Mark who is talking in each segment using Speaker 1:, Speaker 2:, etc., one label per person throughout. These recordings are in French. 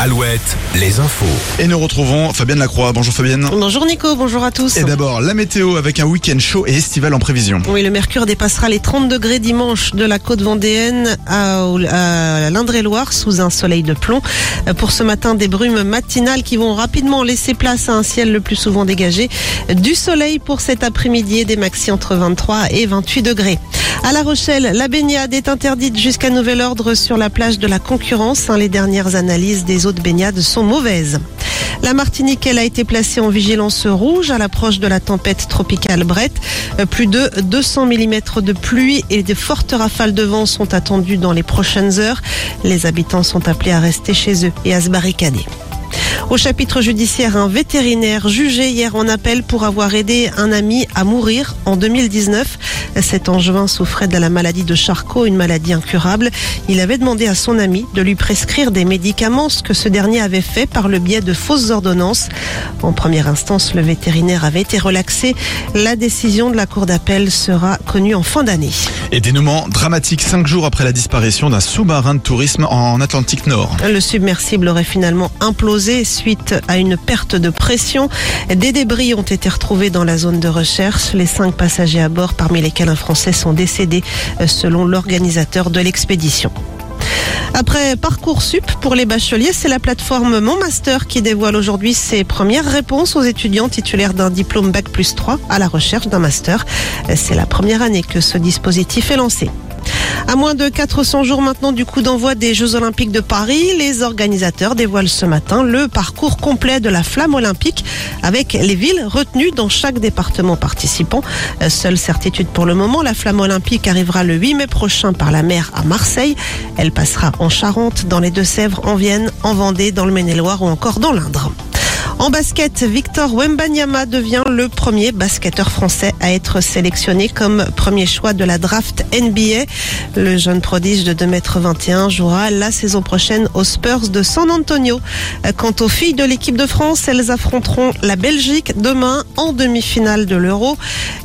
Speaker 1: Alouette, les infos.
Speaker 2: Et nous retrouvons Fabienne Lacroix. Bonjour Fabienne.
Speaker 3: Bonjour Nico, bonjour à tous.
Speaker 2: Et d'abord, la météo avec un week-end chaud et estival en prévision.
Speaker 3: Oui, le mercure dépassera les 30 degrés dimanche de la côte vendéenne à, à l'Indre-et-Loire sous un soleil de plomb. Pour ce matin, des brumes matinales qui vont rapidement laisser place à un ciel le plus souvent dégagé. Du soleil pour cet après-midi et des maxi entre 23 et 28 degrés. À La Rochelle, la baignade est interdite jusqu'à nouvel ordre sur la plage de la concurrence. Les dernières analyses des eaux de baignade sont mauvaises. La Martinique, elle a été placée en vigilance rouge à l'approche de la tempête tropicale Brett. Plus de 200 mm de pluie et de fortes rafales de vent sont attendues dans les prochaines heures. Les habitants sont appelés à rester chez eux et à se barricader. Au chapitre judiciaire, un vétérinaire jugé hier en appel pour avoir aidé un ami à mourir en 2019. Cet angevin souffrait de la maladie de Charcot, une maladie incurable. Il avait demandé à son ami de lui prescrire des médicaments, ce que ce dernier avait fait par le biais de fausses ordonnances. En première instance, le vétérinaire avait été relaxé. La décision de la cour d'appel sera connue en fin d'année.
Speaker 2: Et dénouement dramatique cinq jours après la disparition d'un sous-marin de tourisme en Atlantique Nord.
Speaker 3: Le submersible aurait finalement implosé suite à une perte de pression. Des débris ont été retrouvés dans la zone de recherche. Les cinq passagers à bord, parmi lesquels Français, sont décédés selon l'organisateur de l'expédition. Après Parcoursup pour les bacheliers, c'est la plateforme Mon Master qui dévoile aujourd'hui ses premières réponses aux étudiants titulaires d'un diplôme Bac plus 3 à la recherche d'un master. C'est la première année que ce dispositif est lancé. À moins de 400 jours maintenant du coup d'envoi des Jeux Olympiques de Paris, les organisateurs dévoilent ce matin le parcours complet de la flamme olympique avec les villes retenues dans chaque département participant. Seule certitude pour le moment, la flamme olympique arrivera le 8 mai prochain par la mer à Marseille. Elle passera en Charente, dans les Deux-Sèvres, en Vienne, en Vendée, dans le Maine-et-Loire ou encore dans l'Indre. En basket, Victor Wembanyama devient le premier basketteur français à être sélectionné comme premier choix de la draft NBA. Le jeune prodige de 2m21 jouera la saison prochaine aux Spurs de San Antonio. Quant aux filles de l'équipe de France, elles affronteront la Belgique demain en demi-finale de l'Euro.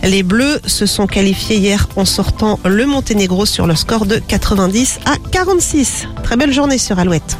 Speaker 3: Les Bleus se sont qualifiés hier en sortant le Monténégro sur le score de 90 à 46. Très belle journée sur Alouette.